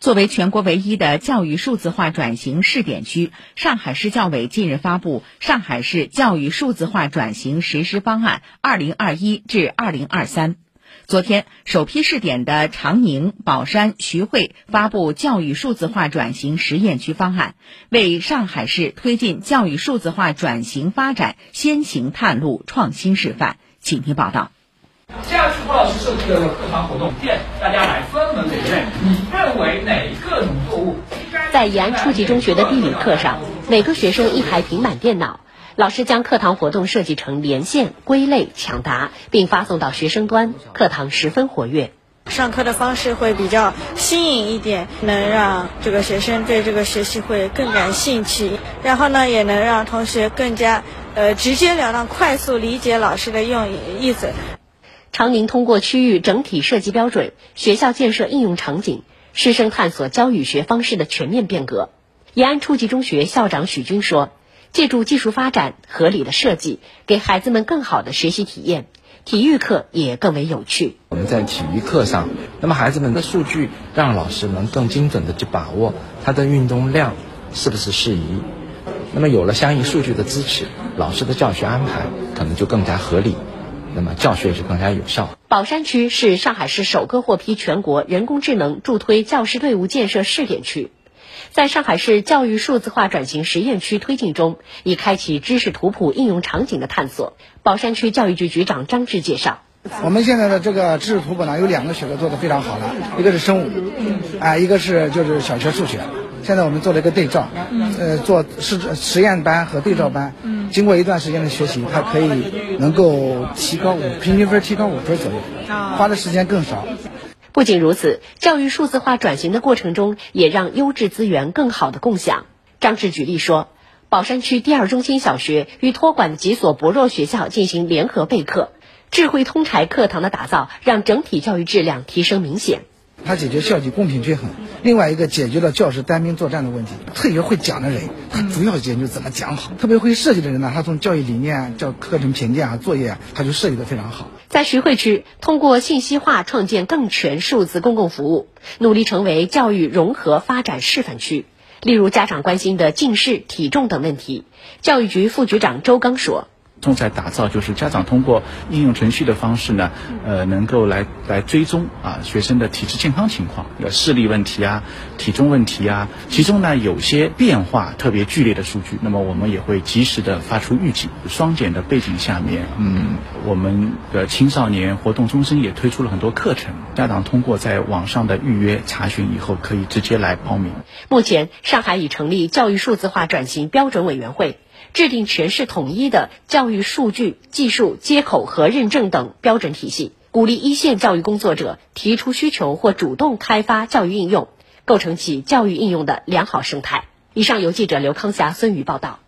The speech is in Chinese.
作为全国唯一的教育数字化转型试点区，上海市教委近日发布《上海市教育数字化转型实施方案（二零二一至二零二三）》。昨天，首批试点的长宁、宝山、徐汇发布教育数字化转型实验区方案，为上海市推进教育数字化转型发展先行探路、创新示范。请听报道。接下次，郭老师设计的课堂活动，见大家来你认为哪个农作物？在延安初级中学的地理课上，每个学生一台平板电脑，老师将课堂活动设计成连线、归类、抢答，并发送到学生端，课堂十分活跃。上课的方式会比较新颖一点，能让这个学生对这个学习会更感兴趣，然后呢，也能让同学更加呃直截了当、快速理解老师的用意思。长宁通过区域整体设计标准、学校建设应用场景、师生探索教与学方式的全面变革。延安初级中学校长许军说：“借助技术发展、合理的设计，给孩子们更好的学习体验，体育课也更为有趣。我们在体育课上，那么孩子们的数据让老师能更精准的去把握他的运动量是不是适宜。那么有了相应数据的支持，老师的教学安排可能就更加合理。”那么教学是更加有效。宝山区是上海市首个获批全国人工智能助推教师队伍建设试点区，在上海市教育数字化转型实验区推进中，已开启知识图谱应用场景的探索。宝山区教育局局长张志介绍，我们现在的这个知识图谱呢，有两个学科做的非常好了，一个是生物，啊，一个是就是小学数学。现在我们做了一个对照，呃，做实实验班和对照班，经过一段时间的学习，它可以能够提高五平均分提高五分左右，花的时间更少。不仅如此，教育数字化转型的过程中，也让优质资源更好的共享。张志举例说，宝山区第二中心小学与托管几所薄弱学校进行联合备课，智慧通才课堂的打造，让整体教育质量提升明显。它解决校级公平均衡，另外一个解决了教师单兵作战的问题。特别会讲的人，他主要研究怎么讲好；特别会设计的人呢，他从教育理念、教课程评价、作业，他就设计的非常好。在徐汇区，通过信息化创建更全数字公共服务，努力成为教育融合发展示范区。例如，家长关心的近视、体重等问题，教育局副局长周刚说。重在打造，就是家长通过应用程序的方式呢，呃，能够来来追踪啊学生的体质健康情况，有视力问题啊、体重问题啊，其中呢有些变化特别剧烈的数据，那么我们也会及时的发出预警。双减的背景下面，嗯，我们的青少年活动中心也推出了很多课程，家长通过在网上的预约查询以后，可以直接来报名。目前，上海已成立教育数字化转型标准委员会。制定全市统一的教育数据、技术接口和认证等标准体系，鼓励一线教育工作者提出需求或主动开发教育应用，构成起教育应用的良好生态。以上由记者刘康霞、孙宇报道。